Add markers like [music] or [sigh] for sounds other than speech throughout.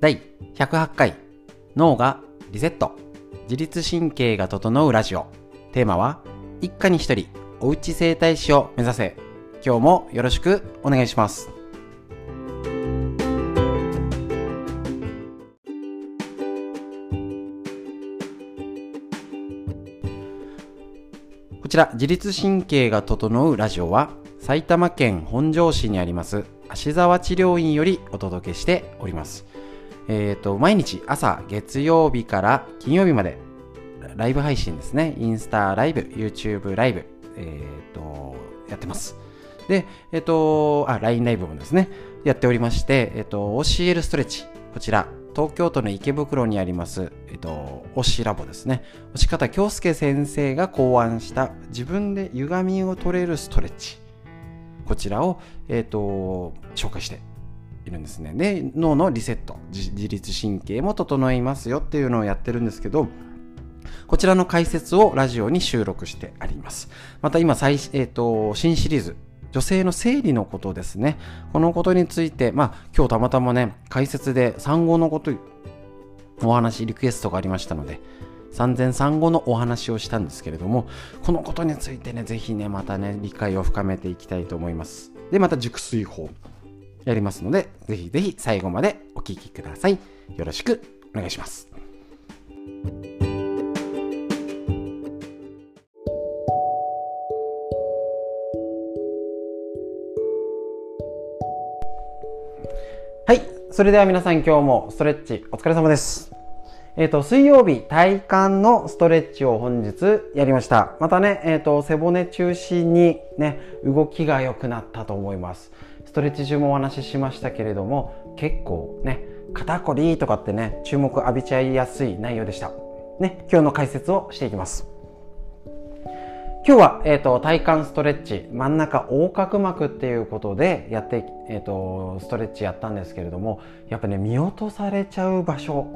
第108回脳がリセット。自律神経が整うラジオ。テーマは一家に一人おうち整体師を目指せ。今日もよろしくお願いします。こちら自律神経が整うラジオは埼玉県本庄市にあります芦沢治療院よりお届けしております。えっ、ー、と毎日朝月曜日から金曜日までライブ配信ですねインスタライブ YouTube ライブえっ、ー、とやってますでえっ、ー、とあ LINE ライブもですねやっておりましてえっ、と OCL ストレッチこちら東京都の池袋にあります、えっと、推しラボですね。押し方京介先生が考案した自分で歪みを取れるストレッチ。こちらを、えっと、紹介しているんですね。で、脳のリセット、自律神経も整いますよっていうのをやってるんですけど、こちらの解説をラジオに収録してあります。また今最、えっと、新シリーズ、女性の生理のことですね。このことについて、まあ、今日たまたまね、解説で産後のこと、お話、リクエストがありましたので、産前産後のお話をしたんですけれども、このことについてね、ぜひね、またね、理解を深めていきたいと思います。で、また熟睡法やりますので、ぜひぜひ最後までお聴きください。よろしくお願いします。はい。それでは皆さん今日もストレッチお疲れ様です。えっ、ー、と、水曜日体幹のストレッチを本日やりました。またね、えっ、ー、と、背骨中心にね、動きが良くなったと思います。ストレッチ中もお話ししましたけれども、結構ね、肩こりとかってね、注目浴びちゃいやすい内容でした。ね、今日の解説をしていきます。今日は、えーと、体幹ストレッチ真ん中横隔膜っていうことでやって、えーと、ストレッチやったんですけれどもやっぱね見落とされちゃう場所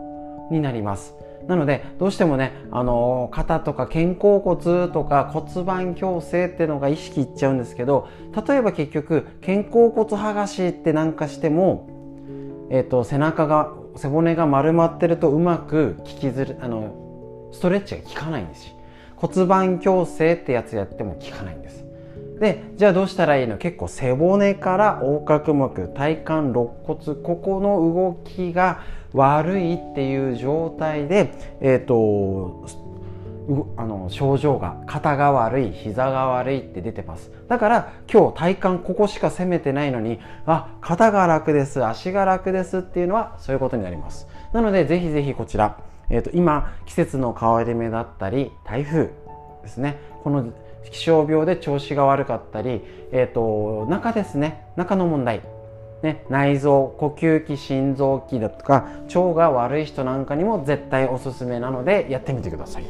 になりますなのでどうしてもね、あの肩とか肩甲骨とか骨盤矯正っていうのが意識いっちゃうんですけど例えば結局肩甲骨剥がしってなんかしても、えーと、背中が背骨が丸まってるとうまく効きずるあのストレッチが効かないんですよ骨盤矯正ってやつやっても効かないんです。でじゃあどうしたらいいの？結構背骨から横隔膜体幹肋骨ここの動きが悪いっていう状態でえっ、ー、とあの症状が肩が悪い膝が悪いって出てます。だから今日体幹ここしか攻めてないのにあ肩が楽です足が楽ですっていうのはそういうことになります。なのでぜひぜひこちらえーと、今季節の変わり目だったり台風ですね。この気象病で調子が悪かったり、えーと、中ですね中の問題、ね、内臓呼吸器心臓器だとか腸が悪い人なんかにも絶対おすすめなのでやってみてください。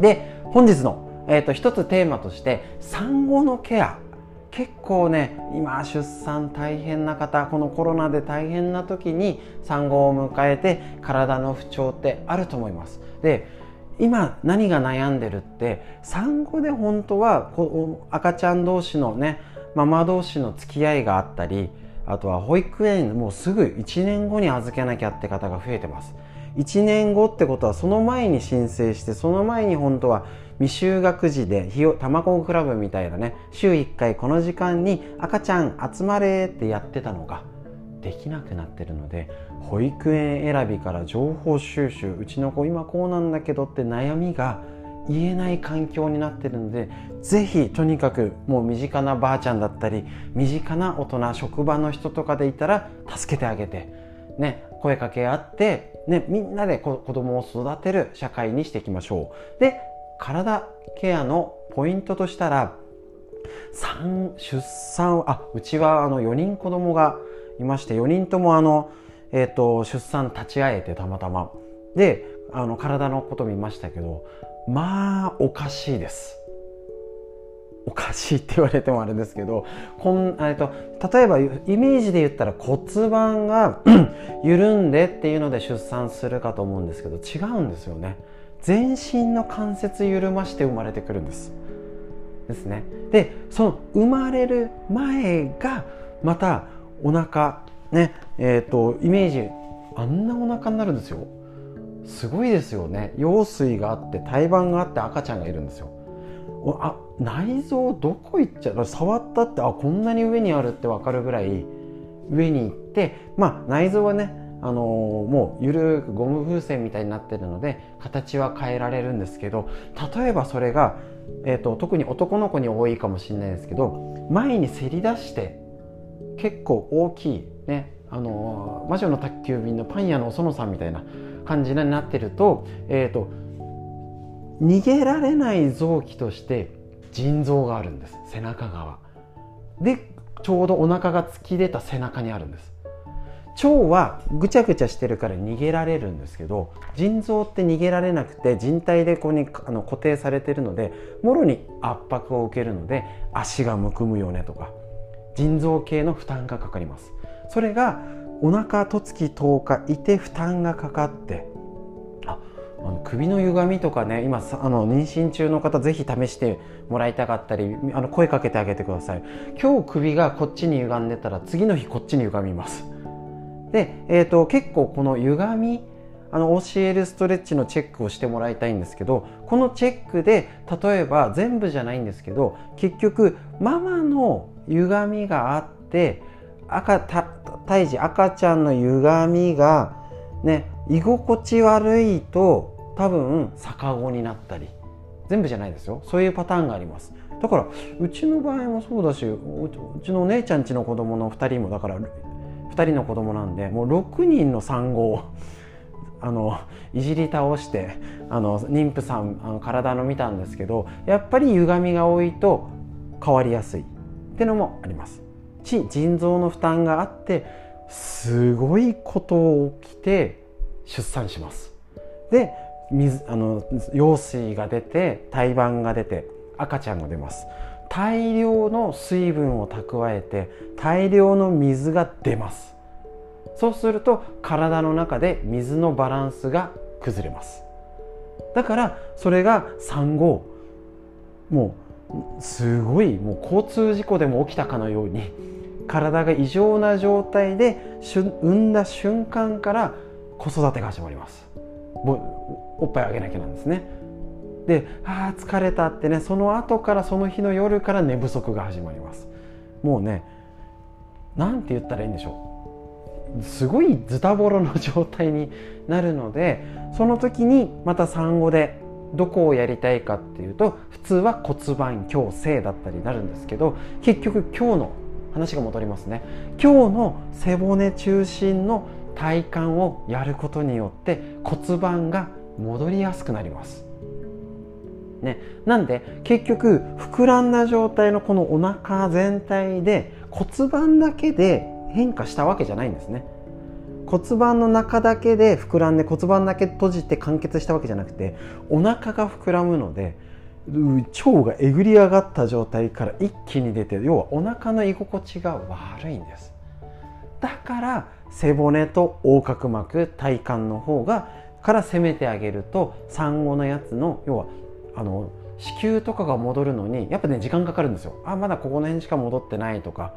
で本日の、えーと一つテーマとして産後のケア。結構ね今出産大変な方このコロナで大変な時に産後を迎えて体の不調ってあると思います。で今何が悩んでるって産後で本当は赤ちゃん同士のねママ同士の付き合いがあったりあとは保育園もうすぐ1年後に預けなきゃって方が増えてます。1年後ってことはその前に申請してその前に本当は未就学児で卵クラブみたいなね週1回この時間に赤ちゃん集まれってやってたのができなくなってるので保育園選びから情報収集うちの子今こうなんだけどって悩みが言えない環境になってるのでぜひとにかくもう身近なばあちゃんだったり身近な大人職場の人とかでいたら助けてあげて、ね、声かけ合って、ね、みんなで子供を育てる社会にしていきましょう。で体ケアのポイントとしたら産出産あうちはあの4人子供がいまして4人ともあの、えーと、出産立ち会えてたまたま。であの体のこと見ましたけどまあおかしいです。おかしいって言われてもあれですけどこんえと例えばイメージで言ったら骨盤が [clears throat] 緩んでっていうので出産するかと思うんですけど違うんですよね。全身の関節緩まして生まれてくるんです。ですね。でその生まれる前がまたお腹ねえーと、イメージあんなお腹になるんですよ。すごいですよね。羊水があって胎盤があって赤ちゃんがいるんですよ。あ内臓どこ行っちゃう？触ったってあこんなに上にあるって分かるぐらい上に行ってまあ内臓はねあのー、もうゆるくゴム風船みたいになってるので形は変えられるんですけど例えばそれが、えーと、特に男の子に多いかもしれないですけど前にせり出して結構大きいねあの、魔女の宅急便のパン屋のお園さんみたいな感じになってると,、えーと、逃げられない臓器として腎臓があるんです背中側。でちょうどお腹が突き出た背中にあるんです。腸はぐちゃぐちゃしてるから逃げられるんですけど腎臓って逃げられなくて人体でここにあの固定されてるのでもろに圧迫を受けるので足がむくむよねとか腎臓系の負担がかかります。それがお腹とつき10日いて負担がかかってああの首の歪みとかね今あの妊娠中の方ぜひ試してもらいたかったりあの声かけてあげてください。今日首がこっちに歪んでたら次の日こっちに歪みます。で、えーと、結構この歪みあの教えるストレッチのチェックをしてもらいたいんですけどこのチェックで例えば全部じゃないんですけど結局ママの歪みがあって赤た胎児赤ちゃんの歪みがね居心地悪いと多分逆子になったり全部じゃないですよ。そういうパターンがあります。だからうちの場合もそうだしうちのお姉ちゃんちの子供の2人もだから2人の子供なんでもう6人の産後を [laughs] あのいじり倒してあの妊婦さんあの体の見たんですけどやっぱり歪みが多いと変わりやすい。ってのもあります。し腎臓の負担があってすごいことを起きて出産します。で水あの羊水が出て胎盤が出て赤ちゃんが出ます。大量の水分を蓄えて大量の水が出ます。そうすると体の中で水のバランスが崩れます。だからそれが産後もうすごいもう交通事故でも起きたかのように体が異常な状態で産んだ瞬間から子育てが始まります。おっぱいあげなきゃなんですね。でああ疲れたってねその後からその日の夜から寝不足が始まります。もうね何て言ったらいいんでしょう。すごいズタボロの状態になるのでその時にまた産後でどこをやりたいかっていうと普通は骨盤矯正だったりになるんですけど結局今日の話が戻りますね。今日の背骨中心の体幹をやることによって骨盤が戻りやすくなります。ね、なんで結局膨らんだ状態のこのお腹全体で骨盤だけで変化したわけじゃないんですね。骨盤の中だけで膨らんで骨盤だけ閉じて完結したわけじゃなくてお腹が膨らむので腸がえぐり上がった状態から一気に出て要はお腹の居心地が悪いんです。だから背骨と横隔膜体幹の方がから攻めてあげると産後のやつの要はあの子宮とかが戻るのにやっぱね時間かかるんですよ。あまだここの辺しか戻ってないとか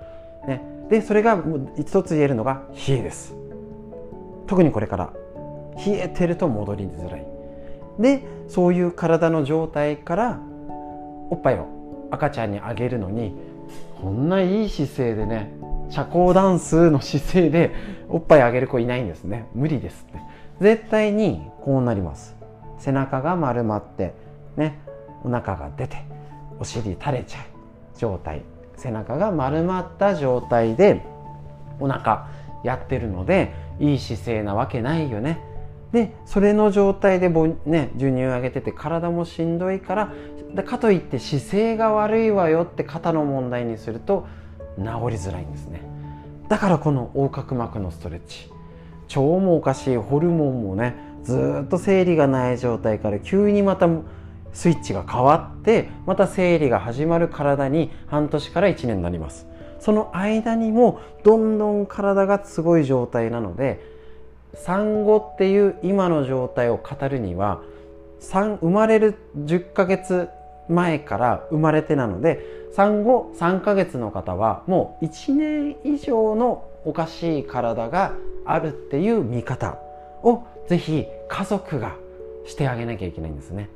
ね。でそれが一つ言えるのが冷えです。特にこれから冷えてると戻りづらい。でそういう体の状態からおっぱいを赤ちゃんにあげるのにこんないい姿勢でね社交ダンスの姿勢でおっぱいあげる子いないんですね。無理ですって。絶対にこうなります。背中が丸まってねお腹が出てお尻垂れちゃう状態。背中が丸まった状態でお腹やってるのでいい姿勢なわけないよね。でそれの状態でね、授乳上げてて体もしんどいからかといって姿勢が悪いわよって肩の問題にすると治りづらいんですね。だからこの横隔膜のストレッチ。腸もおかしい。ホルモンもねずっと生理がない状態から急にまたスイッチが変わってまた生理が始まる体に半年から1年になります。その間にもどんどん体がすごい状態なので産後っていう今の状態を語るには産生まれる10ヶ月前から生まれてなので産後3ヶ月の方はもう1年以上のおかしい体があるっていう見方をぜひ家族がしてあげなきゃいけないんですね。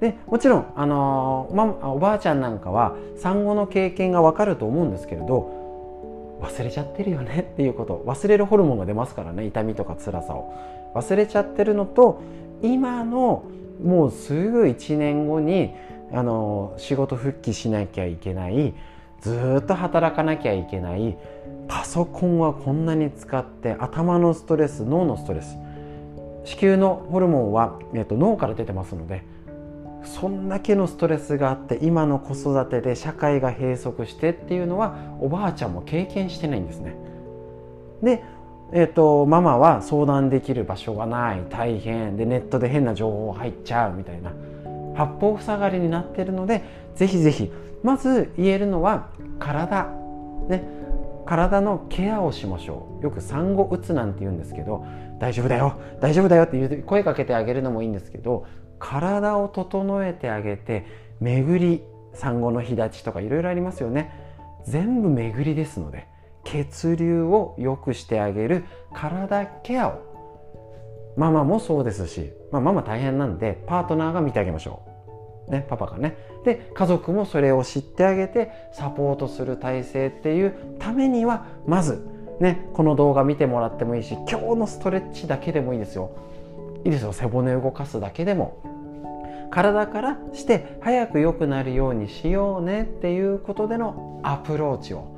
でもちろん、あのま、おばあちゃんなんかは産後の経験がわかると思うんですけれど忘れちゃってるよねっていうこと。忘れるホルモンが出ますからね痛みとか辛さを。忘れちゃってるのと今のもうすぐ1年後にあの仕事復帰しなきゃいけないずっと働かなきゃいけないパソコンはこんなに使って頭のストレス脳のストレス子宮のホルモンは、えっと、脳から出てますのでそんだけのストレスがあって今の子育てで社会が閉塞してっていうのはおばあちゃんも経験してないんですね。で、えーと、ママは相談できる場所がない。大変。でネットで変な情報入っちゃう。みたいな。八方塞がりになってるのでぜひぜひ。まず言えるのは体。ね。体のケアをしましょう。よく産後うつなんて言うんですけど大丈夫だよ。大丈夫だよって言う声かけてあげるのもいいんですけど体を整えてあげて巡り産後の日立ちとかいろいろありますよね。全部巡りですので血流を良くしてあげる体ケアを。ママもそうですし、まあ、ママ大変なんでパートナーが見てあげましょう、ね、パパがね。で家族もそれを知ってあげてサポートする体制っていうためにはまずねこの動画見てもらってもいいし今日のストレッチだけでもいいですよ。いいですよ。背骨動かすだけでも。体からして早く良くなるようにしようねっていうことでのアプローチを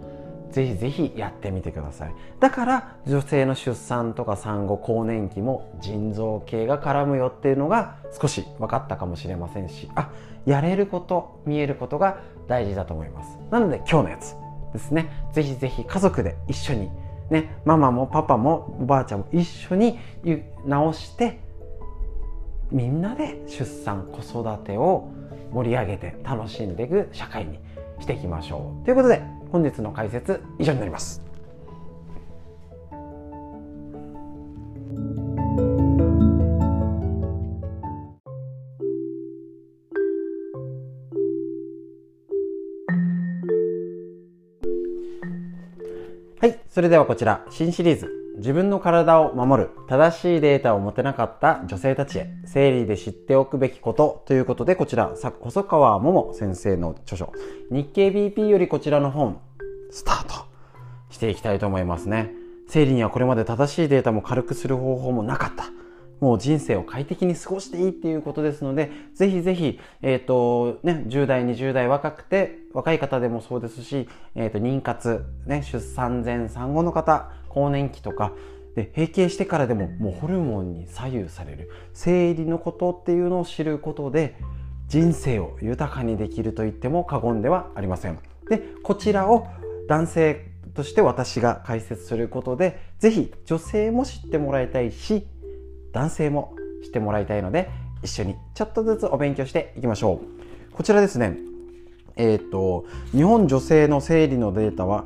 ぜひぜひやってみてください。だから女性の出産とか産後更年期も腎臓系が絡むよっていうのが少し分かったかもしれませんしあやれること見えることが大事だと思います。なので今日のやつですね。ぜひぜひ家族で一緒にねママもパパもおばあちゃんも一緒に直してみんなで出産子育てを盛り上げて楽しんでいく社会にしていきましょう。ということで本日の解説以上になります。はいそれではこちら新シリーズ。自分の体を守る正しいデータを持てなかった女性たちへ生理で知っておくべきことということでこちら細川桃先生の著書日経 BP よりこちらの本スタートしていきたいと思いますね。生理にはこれまで正しいデータも軽くする方法もなかった。もう人生を快適に過ごしていいっていうことですので、ぜひぜひ、えっ、ー、と、ね、10代、20代若くて、若い方でもそうですし、えっ、ー、と、妊活、ね、出産前、産後の方、更年期とか、で、閉経してからでももうホルモンに左右される、生理のことっていうのを知ることで、人生を豊かにできると言っても過言ではありません。で、こちらを男性として私が解説することで、ぜひ女性も知ってもらいたいし、男性も知ってもらいたいので一緒にちょっとずつお勉強していきましょうこちらですねえっ、ー、と日本女性の生理のデータは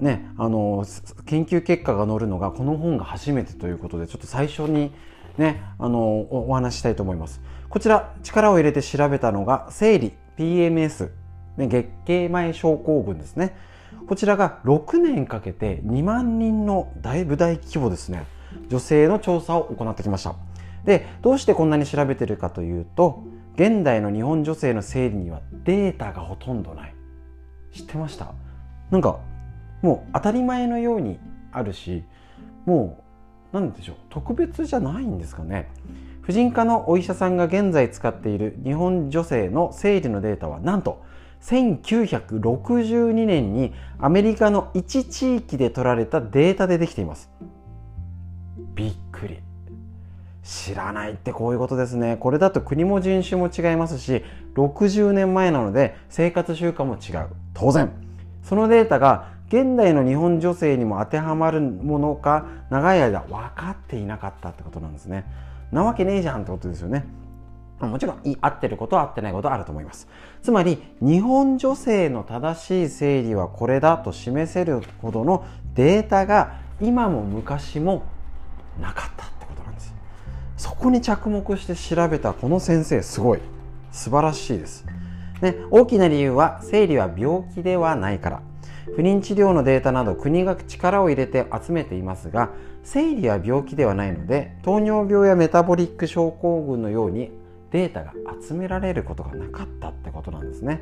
ねあの研究結果が載るのがこの本が初めてということでちょっと最初にねあのお話したいと思います。こちら力を入れて調べたのが生理 PMS、月経前症候群ですね。こちらが6年かけて2万人のだいぶ大規模ですね。女性の調査を行ってきました。でどうしてこんなに調べてるかというと現代の日本女性の生理にはデータがほとんどない。知ってました？なんかもう当たり前のようにあるしもう何でしょう特別じゃないんですかね。婦人科のお医者さんが現在使っている日本女性の生理のデータはなんと1962年にアメリカの一地域で取られたデータでできています。びっくり。知らないってこういうことですね。これだと国も人種も違いますし60年前なので生活習慣も違う。当然。そのデータが現代の日本女性にも当てはまるものか長い間分かっていなかったってことなんですね。なわけねえじゃんってことですよね。もちろん合ってることは合ってないことはあると思います。つまり日本女性の正しい生理はこれだと示せるほどのデータが今も昔もなかったってことなんです。そこに着目して調べたこの先生すごい。素晴らしいです。ね、大きな理由は生理は病気ではないから。不妊治療のデータなど国が力を入れて集めていますが生理は病気ではないので糖尿病やメタボリック症候群のようにデータが集められることがなかったってことなんですね。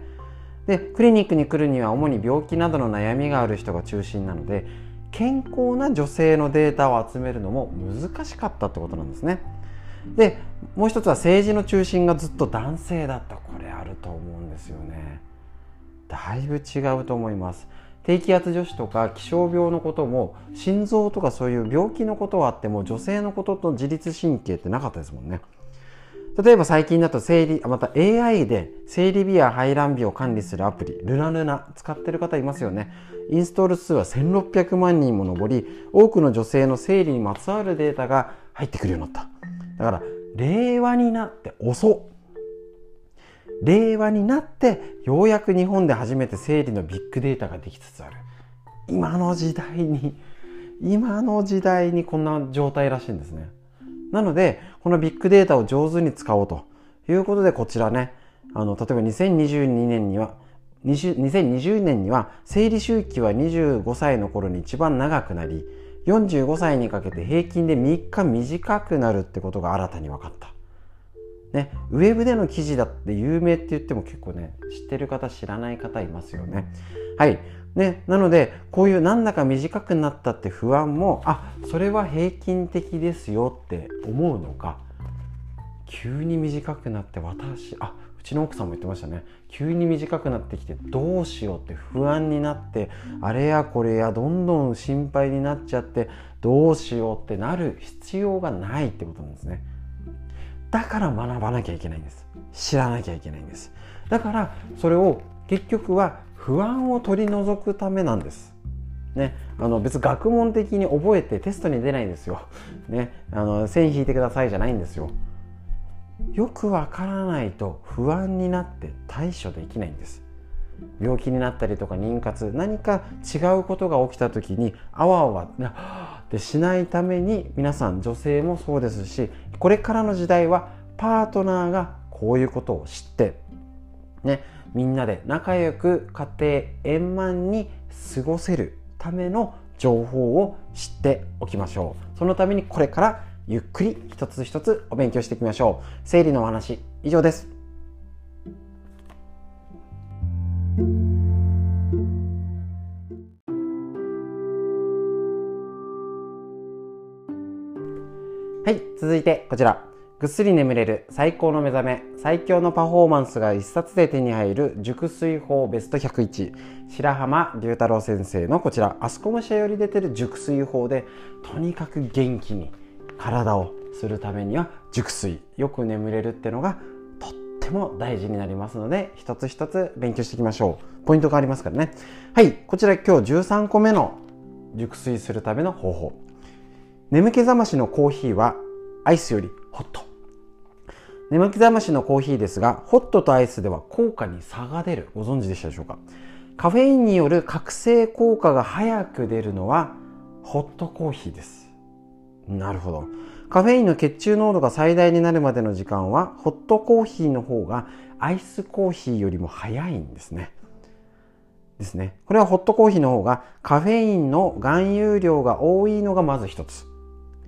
でクリニックに来るには主に病気などの悩みがある人が中心なので健康な女性のデータを集めるのも難しかったってことなんですね。でもう一つは政治の中心がずっと男性だった。これあると思うんですよね。だいぶ違うと思います。低気圧女子とか気象病のことも心臓とかそういう病気のことはあっても女性のことと自律神経ってなかったですもんね。例えば最近だと生理また AI で生理日や排卵日を管理するアプリルナルナ使ってる方いますよね。インストール数は1600万人も上り多くの女性の生理にまつわるデータが入ってくるようになった。だから令和になって遅令和になってようやく日本で初めて生理のビッグデータができつつある。今の時代に今の時代にこんな状態らしいんですね。なのでこのビッグデータを上手に使おうと。いうことでこちらねあの例えば2022年には2020年には生理周期は25歳の頃に一番長くなり45歳にかけて平均で3日短くなるってことが新たに分かった。ね、ウェブでの記事だって有名って言っても結構ね、知ってる方、知らない方いますよね。はい。ね、なので、こういうなんだか短くなったって不安も、あ、それは平均的ですよって思うのか、急に短くなって私、あ、うちの奥さんも言ってましたね。急に短くなってきてどうしようって不安になって、あれやこれやどんどん心配になっちゃって、どうしようってなる必要がないってことなんですね。だから学ばなきゃいけないんです知らなきゃいけないんですだからそれを結局は不安を取り除くためなんですね、あの別学問的に覚えてテストに出ないんですよ。ね、あの線引いてくださいじゃないんですよ。よくわからないと不安になって対処できないんです。病気になったりとか妊活何か違うことが起きた時にあわあわってしないために皆さん女性もそうですしこれからの時代はパートナーがこういうことを知ってねみんなで仲良く家庭円満に過ごせるための情報を知っておきましょう。そのためにこれからゆっくり一つ一つお勉強していきましょう。生理のお話以上です。はい、続いてこちら。ぐっすり眠れる最高の目覚め、最強のパフォーマンスが一冊で手に入る熟睡法ベスト101。白浜龍太郎先生のこちら、アスコム社より出てる熟睡法で、とにかく元気に体をするためには熟睡、よく眠れるってのがとっても大事になりますので、一つ一つ勉強していきましょう。ポイントがありますからね。はい、こちら今日13個目の熟睡するための方法。眠気覚ましのコーヒーはアイスよりホット。眠気覚ましのコーヒーですが、ホットとアイスでは効果に差が出る。ご存知でしたでしょうか？カフェインによる覚醒効果が早く出るのはホットコーヒーです。なるほど。カフェインの血中濃度が最大になるまでの時間はホットコーヒーの方がアイスコーヒーよりも早いんですね。ですね。これはホットコーヒーの方がカフェインの含有量が多いのがまず一つ。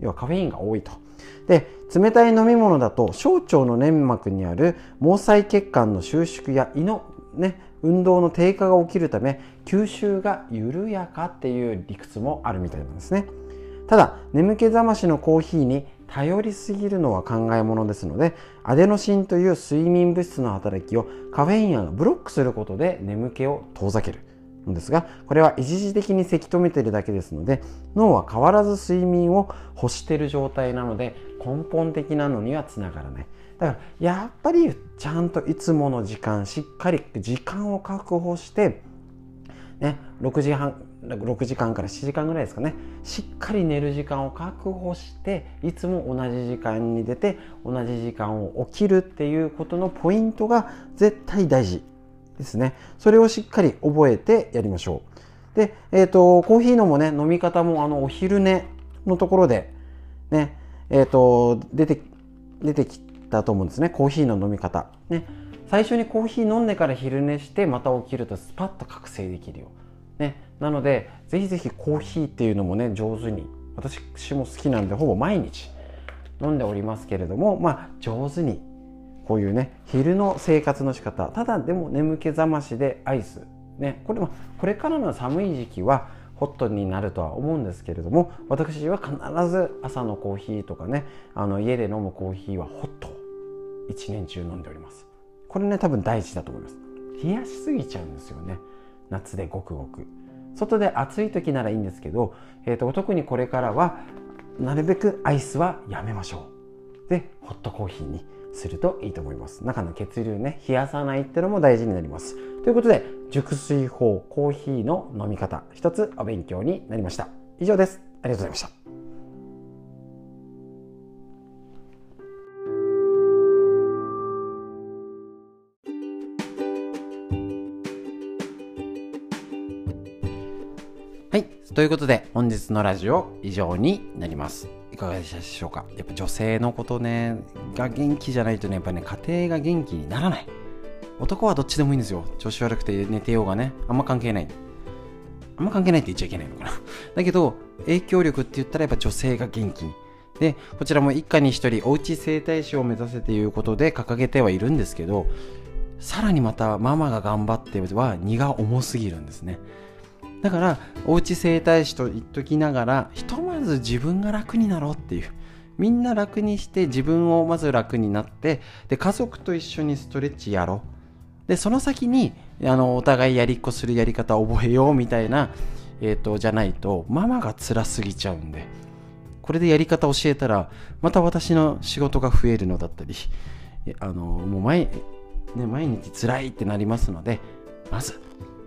要はカフェインが多いと。で、冷たい飲み物だと小腸の粘膜にある毛細血管の収縮や胃のね、運動の低下が起きるため吸収が緩やかっていう理屈もあるみたいなんですね。ただ、眠気覚ましのコーヒーに頼りすぎるのは考えものですので、アデノシンという睡眠物質の働きをカフェインがブロックすることで眠気を遠ざける。んですがこれは一時的にせき止めてるだけですので脳は変わらず睡眠を欲してる状態なので根本的なのにはつながらない。だからやっぱりちゃんといつもの時間しっかり時間を確保してね6時半6時間から7時間ぐらいですかね。しっかり寝る時間を確保していつも同じ時間に出て同じ時間を起きるっていうことのポイントが絶対大事。ですね。それをしっかり覚えてやりましょう。で、えっ、ー、と、コーヒーのもね、飲み方もあの、お昼寝のところで、ね、えっ、ー、と、出て、出てきたと思うんですね。コーヒーの飲み方。ね。最初にコーヒー飲んでから昼寝してまた起きるとスパッと覚醒できるよ、ね、なのでぜひぜひコーヒーっていうのもね上手に私も好きなんでほぼ毎日飲んでおりますけれどもまあ上手にこういうね昼の生活の仕方。ただでも眠気覚ましでアイス。ねこれもこれからの寒い時期はホットになるとは思うんですけれども私は必ず朝のコーヒーとかねあの家で飲むコーヒーはホット一年中飲んでおります。これね多分大事だと思います。冷やしすぎちゃうんですよね。夏でごくごく。外で暑い時ならいいんですけど、えーと、特にこれからはなるべくアイスはやめましょう。でホットコーヒーにするといいと思います。中の血流ね冷やさないってのも大事になります。ということで熟睡法コーヒーの飲み方一つお勉強になりました。以上です。ありがとうございました。はい。ということで、本日のラジオ以上になります。かがでしたでしょうか？やっぱ女性のことね、が元気じゃないとね、やっぱね、家庭が元気にならない。男はどっちでもいいんですよ。調子悪くて寝てようがね、あんま関係ない。あんま関係ないって言っちゃいけないのかな。[laughs] だけど、影響力って言ったらやっぱ女性が元気に。で、こちらも一家に一人、おうち整体師を目指せということで掲げてはいるんですけど、さらにまたママが頑張っては荷が重すぎるんですね。だからおうち整体師と言っときながらひとまず自分が楽になろうっていう。みんな楽にして自分をまず楽になってで家族と一緒にストレッチやろう。でその先にあのお互いやりっこするやり方を覚えようみたいな、えーと、じゃないとママが辛すぎちゃうんで。これでやり方教えたらまた私の仕事が増えるのだったりあのもう毎,、ね、毎日辛いってなりますのでまず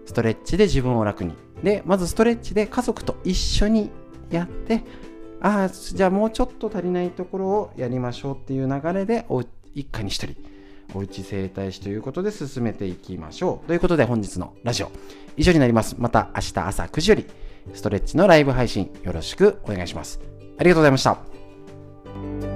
ストレッチで自分を楽に。でまずストレッチで家族と一緒にやってああじゃあもうちょっと足りないところをやりましょうっていう流れで一家に一人おうち整体師ということで進めていきましょう。ということで本日のラジオ以上になります。また明日朝9時よりストレッチのライブ配信よろしくお願いします。ありがとうございました。